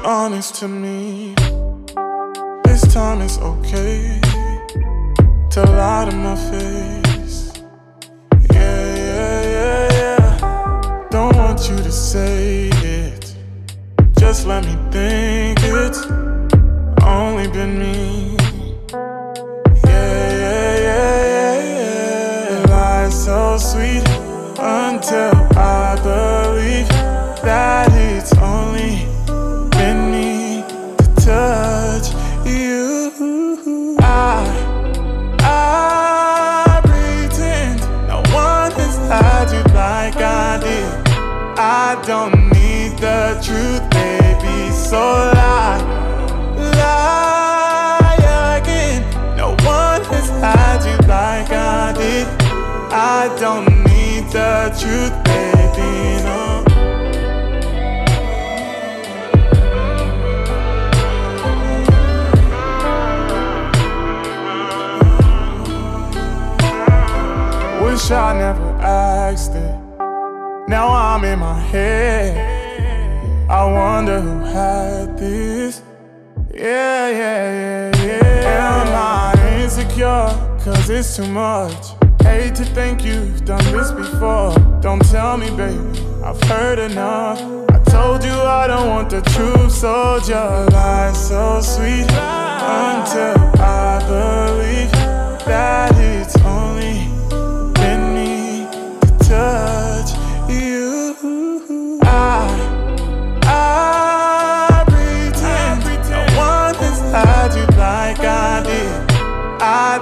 Point 2. honest to me. This time it's okay to lie to my face. Yeah, yeah, yeah, yeah. Don't want you to say it. Just let me think it's only been me. I'm in my head. I wonder who had this. Yeah, yeah, yeah, yeah. Am I insecure? Cause it's too much. Hate to think you've done this before. Don't tell me, baby. I've heard enough. I told you I don't want the truth, so just lie so sweet until I believe that it's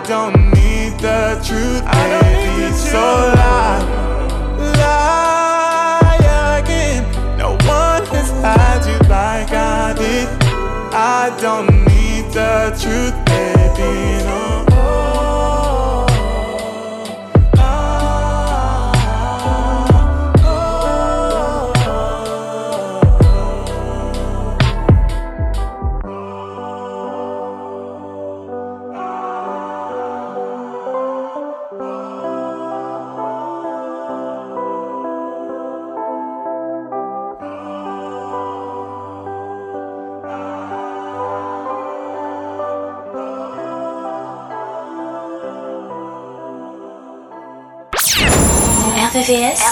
don't need the truth, baby, so lie, lie again. No one has had you like I did. I don't need the truth,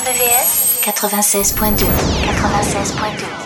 RVVS, RVVS 96.2. 96.2.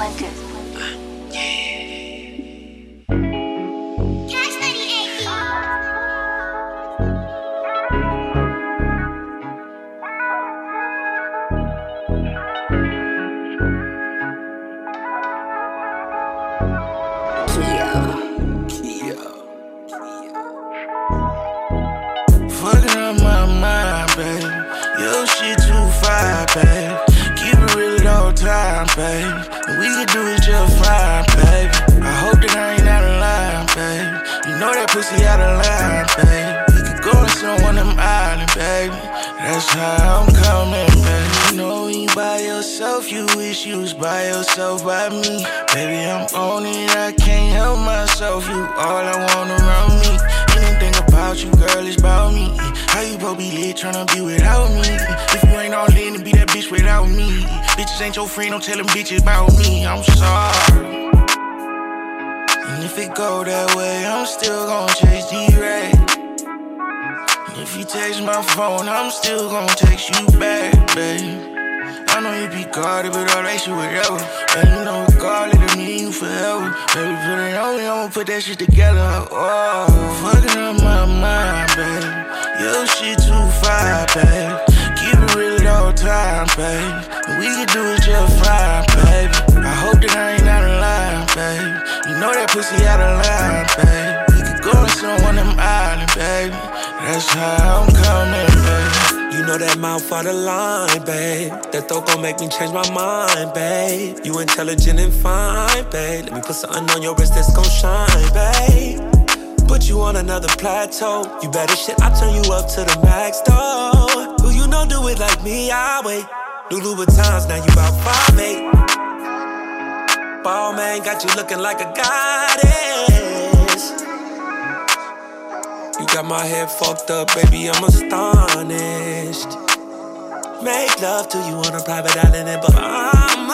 your friend, don't tell them bitches about me. I'm sorry. And if it go that way, I'm still gonna chase D-Ray. And if you text my phone, I'm still gonna text you back, babe. I know you be guarded, but all that shit whatever. And you know, regardless of me, you forever. Baby, put it on me, I'ma put that shit together. Oh, fucking up my mind, babe. Your shit too fire, babe Keep it real all time, babe. Pussy out of line, babe. We could go to some one of them islands, baby. That's how I'm coming, baby. You know that mouth out of line, babe. That thought gon' make me change my mind, babe. You intelligent and fine, babe. Let me put something on your wrist that's gon' shine, babe. Put you on another plateau. You better shit, I turn you up to the max, though Who you know do it like me, I wait. New Louboutins, now you about five eight. Ball man got you looking like a goddess. You got my head fucked up, baby, I'm astonished. Make love to you on a private island in Bahamas.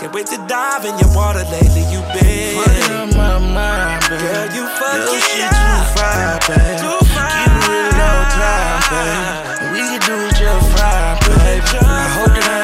Can't wait to dive in your water lately, you been. Fucking my mind, babe. Girl, you fuck Yo, it she up. too fine, babe. Too it real time, babe. We can do just fine, babe. I hope that I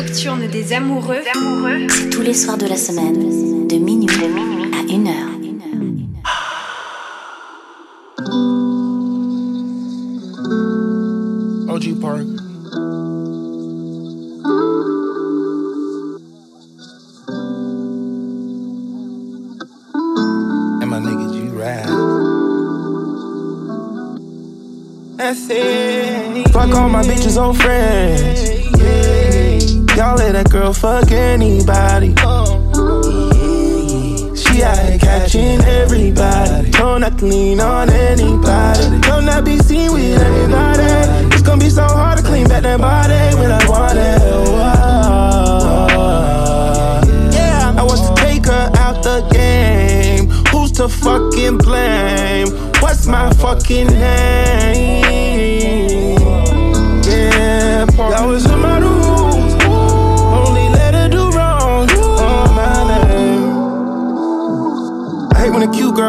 nocturne des amoureux, c'est tous les soirs de la semaine,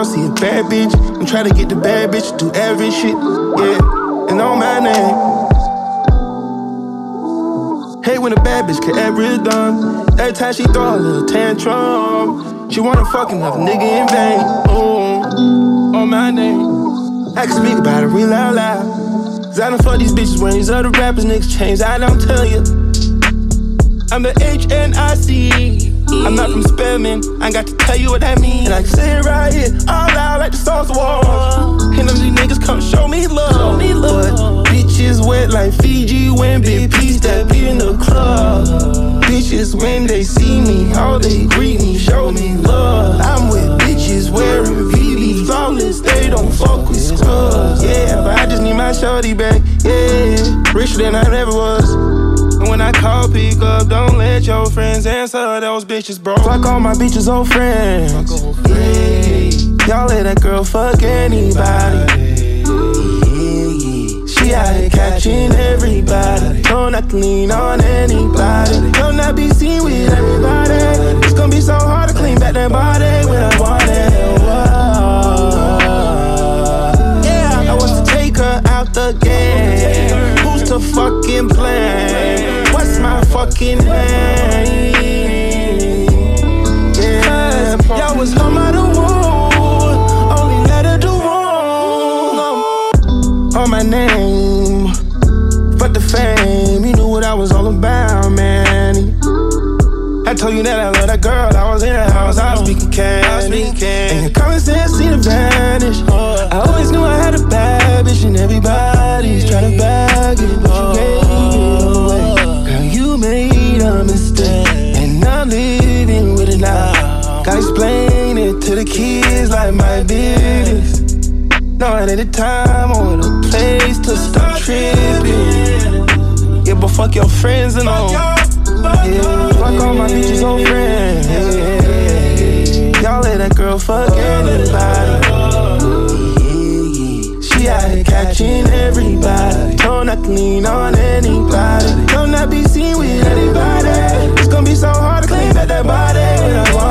girl see a bad bitch and try to get the bad bitch to do every shit. Yeah, and on my name. Hate when a bad bitch get every done. Every time she throw a little tantrum, she wanna fuck another nigga in vain. Ooh, on my name. I can speak about it real out loud. Cause I done fuck these bitches when these other rappers niggas change. I don't tell you. I'm the HNIC. I'm not from Spelman. I ain't got to tell you what that means. And I can say it right here, all loud like the songs of war. And of these niggas come show me love. Show me love. But bitches wet like Fiji when Big P step in the club. Bitches when they see me, all they greet me, show me love. I'm with bitches wearing VV flawless, they don't fuck with scrubs. Yeah, but I just need my shorty back. Yeah, richer than I ever was. And when I call, pick up, don't let your friends answer. Those bitches, bro. Fuck all my bitches, old friends. Yeah, y'all let that girl fuck anybody. She out here catching everybody. Don't not to lean on anybody. Don't not be seen with everybody. It's gonna be so hard to clean back that body when I want it. Whoa. Yeah, I want to take her out the game. To fucking blame? What's my fucking name? Yeah, y'all was home out of. Only let her do wrong on my name. Fuck the fame, you knew what I was all about, man. I told you that I love that girl. I was in the house, I was speaking candy. And your common sense seemed to to the kids like my business. Know it ain't the time or the place to stop tripping. Yeah, but fuck your friends and all. Yeah, fuck all my bitches old friends. Yeah, y'all let that girl fuck anybody. She out catching everybody. Don't not lean on anybody. Don't not be seen with anybody. It's gonna be so hard to clean back that body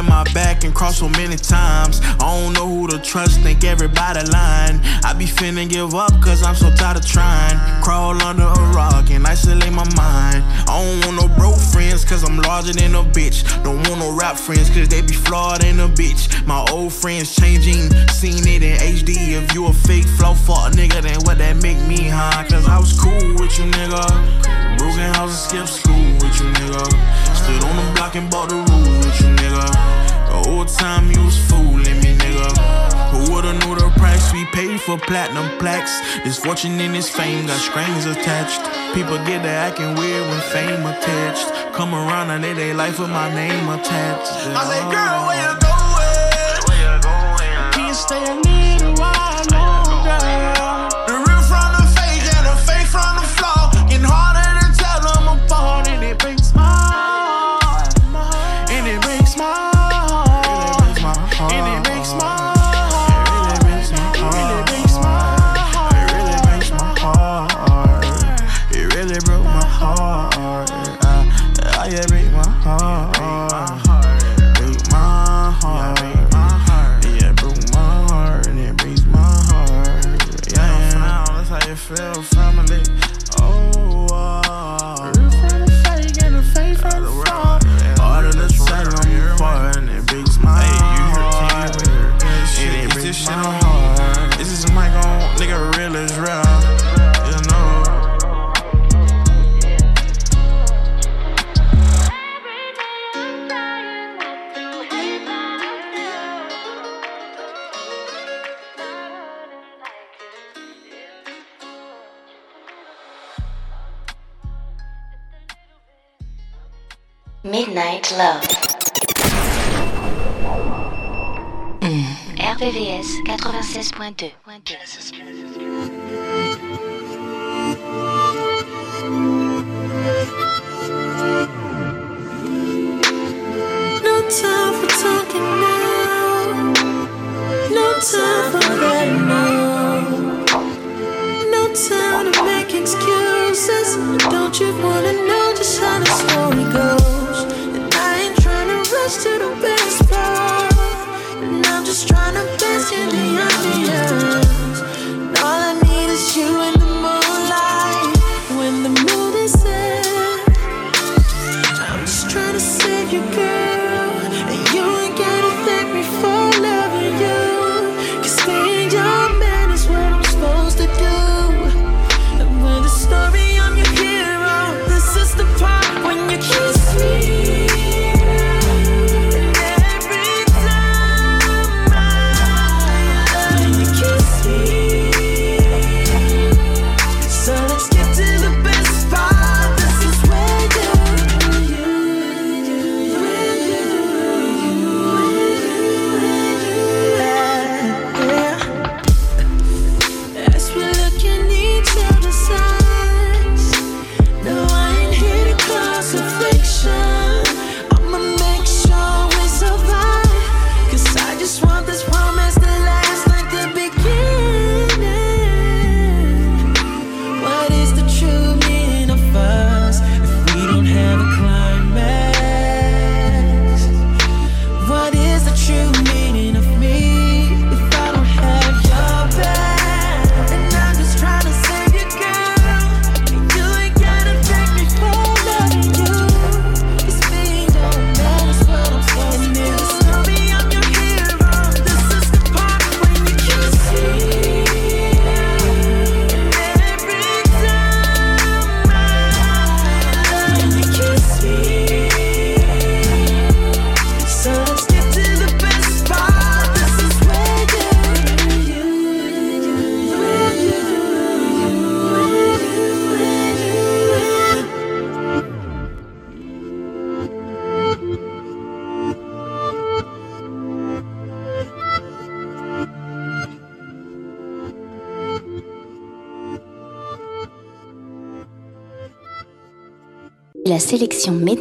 in my back and crossed so many times. I don't know who to trust, think everybody lying. I be finna give up cause I'm so tired of trying. Crawl under a rock and isolate my mind. I don't want no broke friends cause I'm larger than a bitch. Don't want no rap friends cause they be flawed in a bitch. My old friends changing, seen it in HD. If you a fake flow fuck nigga, then what that make me, huh? Cause I was cool with you, nigga. Broken houses, skip school with you, nigga. Stood on the block and bought the rules with you, nigga. Whole time you was fooling me, nigga. Who would've knew the price we paid for platinum plaques? This fortune and this fame got strings attached. People get to acting weird when fame attached. Come around and they they life with my name attached. I say, girl, where you Midnight Love. Mm. RVVS 96.2. No time for talking now. No time for. No time to make excuses. Don't you wanna know just trying to bask in the ambience.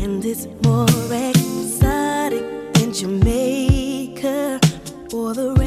and it's more exotic than Jamaica or the.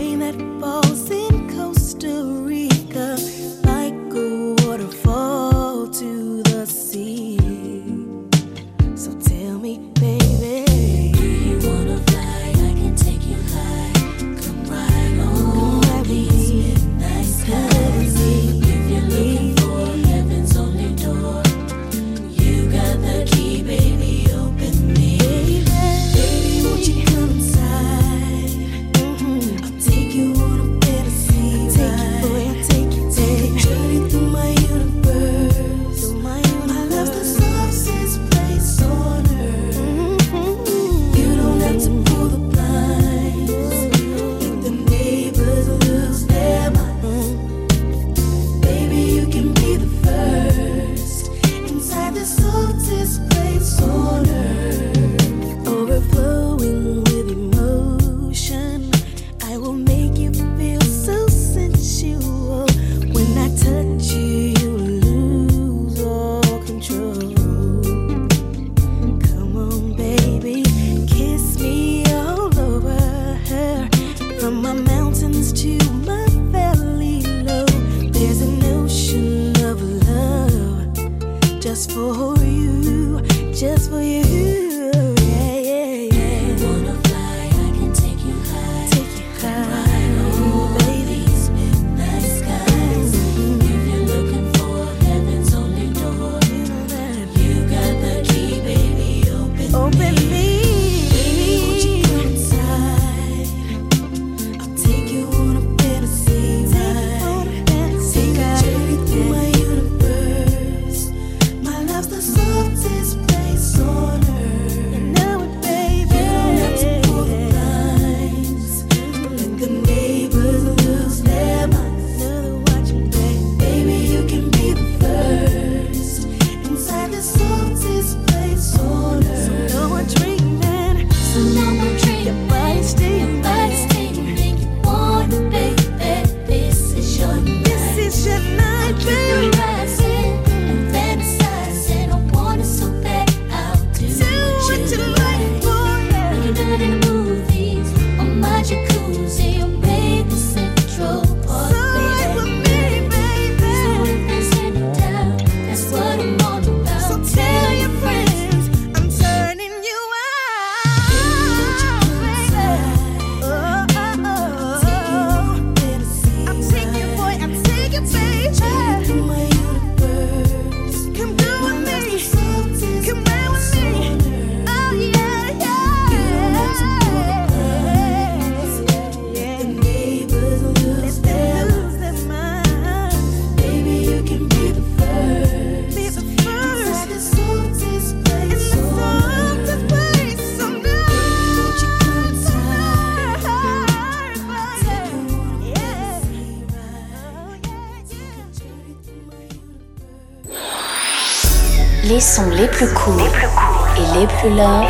Les plus courts et les plus love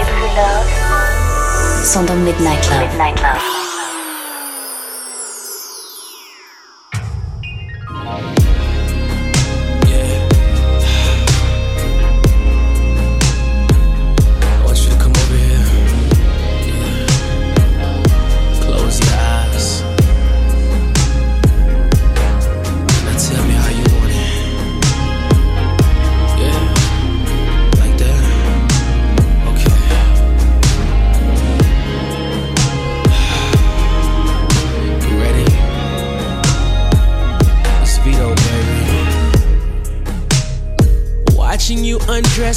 sont dans Midnight Love. Midnight Love.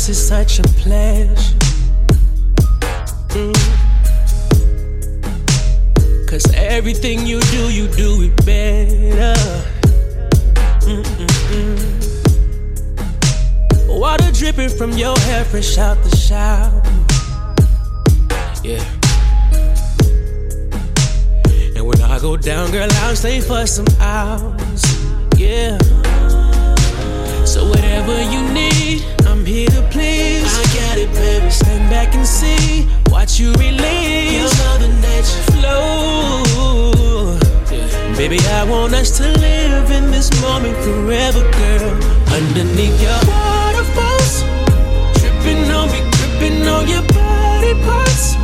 Undress is such a pleasure. Mm. Cause everything you do, you do it better. Mm-mm-mm. Water dripping from your hair, fresh out the shower. Yeah. And when I go down, girl, I'll stay for some hours. Yeah. So whatever you I'm here to please. I got it, baby. Stand back and see. Watch you release. Your mother nature flow. Baby, I want us to live in this moment forever, girl. Underneath your waterfalls, tripping on me, gripping on your body parts.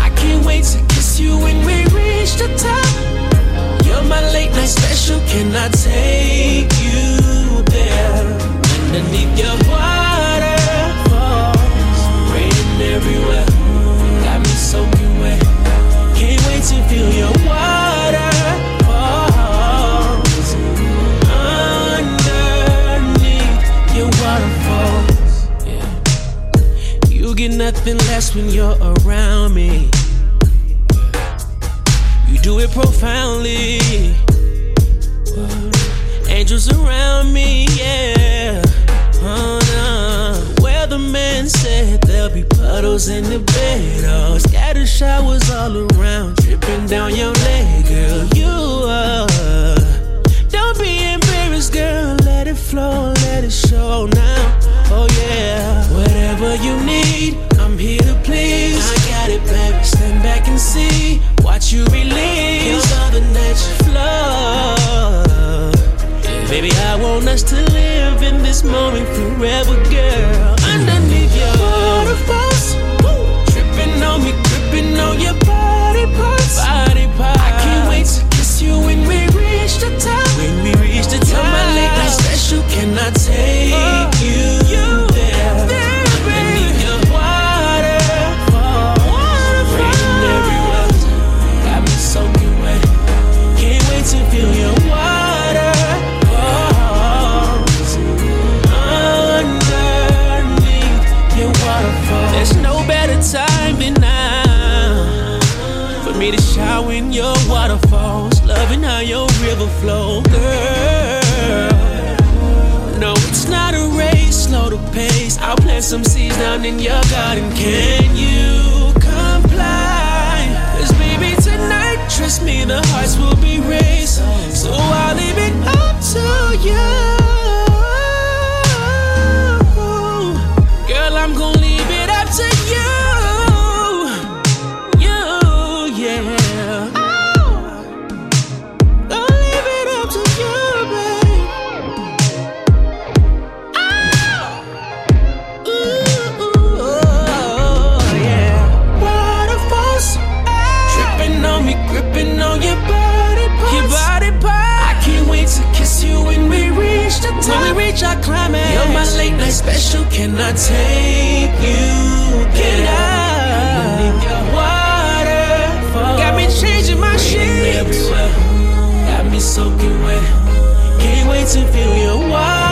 I can't wait to kiss you when we reach the top. You're my late night special. Can I take you there? Underneath your waterfalls, raining everywhere, got me soaking wet. Can't wait to feel your waterfalls. Underneath your waterfalls, yeah. You get nothing less when you're around me. You do it profoundly. Angels around me, yeah. Oh, be puddles in the bed. Oh, scatter showers all around, dripping down your leg, girl. You are. Don't be embarrassed, girl. Let it flow, let it show now. Oh, yeah. Whatever you need, I'm here to please. I got it, baby. Stand back and see. Watch you release. Your mother nature flow. Baby, I want us to live in this moment forever, girl. Some seeds down in your garden. Can you comply? Cause baby, tonight, trust me, the hearts will be raised. So I'll leave it up to you. Can I take you? Can I? Underneath your waterfall, got me changing my sheets. Got me soaking wet. Can't wait to feel your water.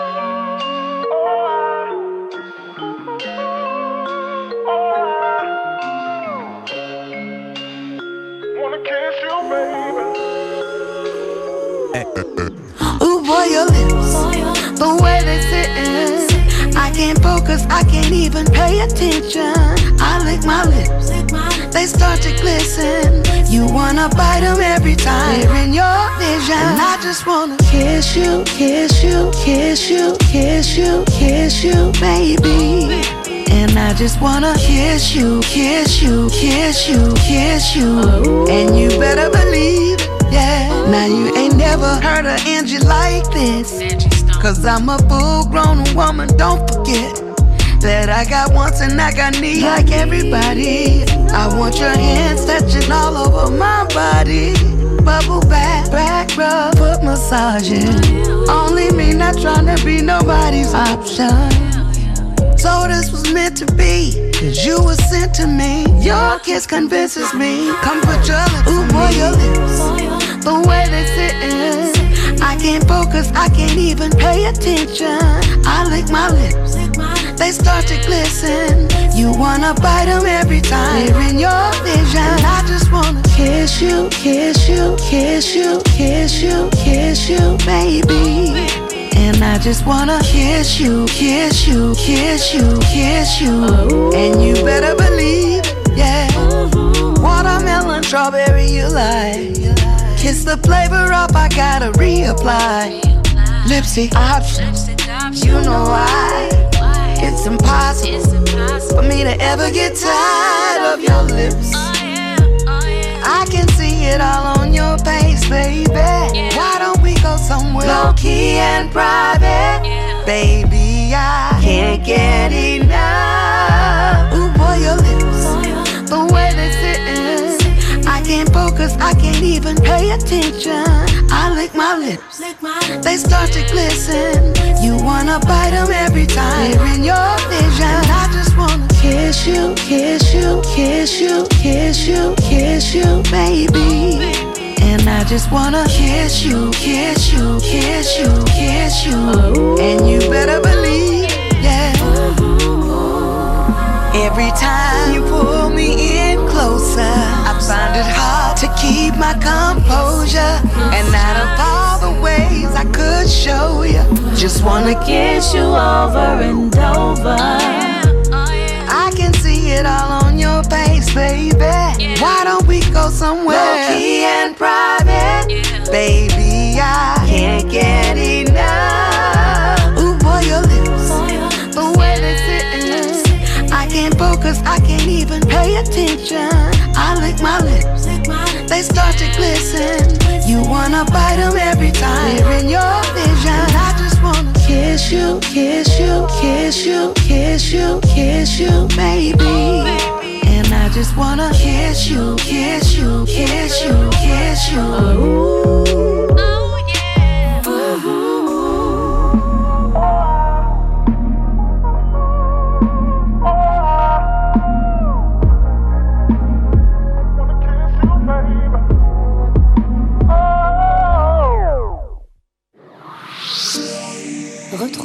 Can't focus, I can't even pay attention. I lick my lips, they start to glisten. You wanna bite them every time they're in your vision. And I just wanna kiss you, kiss you, kiss you, kiss you, kiss you, baby. And I just wanna kiss you, kiss you, kiss you, kiss you. And you better believe yeah. Now you ain't never heard of Angie like this. Cause I'm a full grown woman, don't forget. That I got wants and I got needs like everybody. I want your hands touching all over my body. Bubble back, back rub, foot massaging. Only me, not trying to be nobody's option. So this was meant to be, cause you were sent to me. Your kiss convinces me. Come put your lips Ooh, boy, your lips. The way they sitting. I can't focus, I can't even pay attention. I lick my lips. They start to glisten. You wanna bite them every time they're in your vision. And I just wanna kiss you, kiss you, kiss you, kiss you, kiss you, baby. And I just wanna kiss you, kiss you, kiss you, kiss you. And you better believe, yeah. Watermelon, strawberry, you like. Kiss the flavor up, gotta reapply. Lipsy options, you know why. It's impossible for me to ever get tired of your lips. I can see it all on your face, baby. Why don't we go somewhere low key and private? Baby, I can't get enough. Ooh, boy, your lips, can't I can't even pay attention. I lick my lips, they start to glisten. You wanna bite them every time in your vision. I just wanna kiss you, kiss you, kiss you, kiss you, kiss you, baby. And I just wanna kiss you, kiss you, kiss you, kiss you. And you better believe, yeah. Every time you pull me in closer, I find it hard to keep my composure. And out of all the ways I could show you, just wanna kiss you over and over. I can see it all on your face, baby. Why don't we go somewhere low key and private? Baby, I can't get enough. Can't I can't even pay attention. I lick my lips, they start to glisten. You wanna bite them every time they're in your vision. I just wanna kiss you, kiss you, kiss you, kiss you, kiss you, baby. And I just wanna kiss you, kiss you, kiss you, kiss you. Ooh.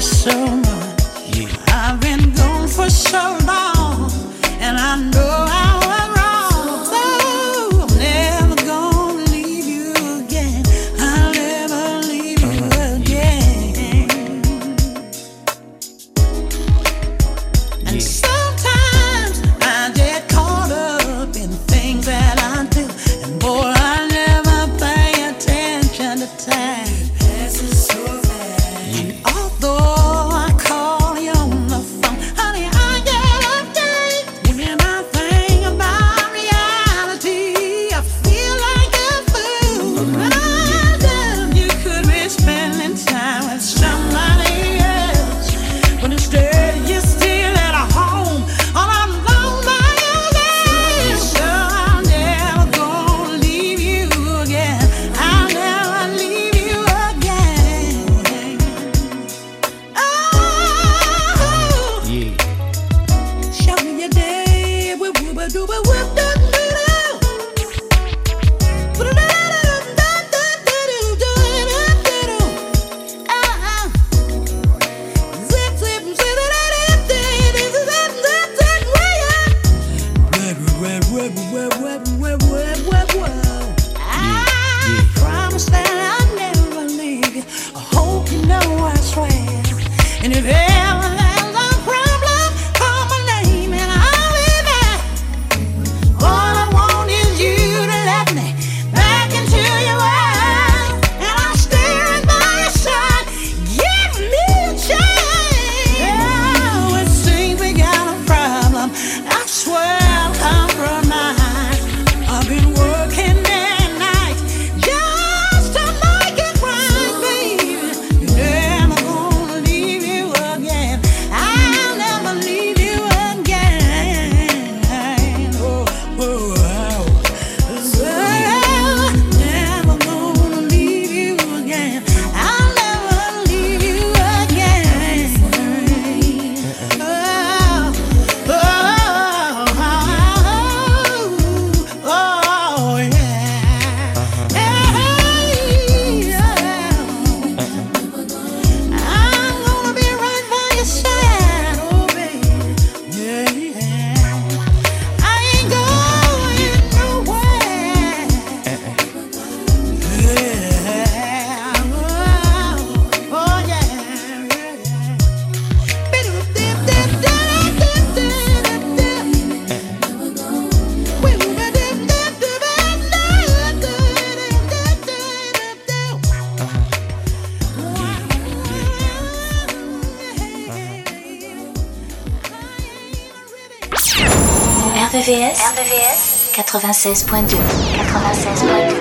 so much. Yeah. I've been gone for so long. 96.2 96.2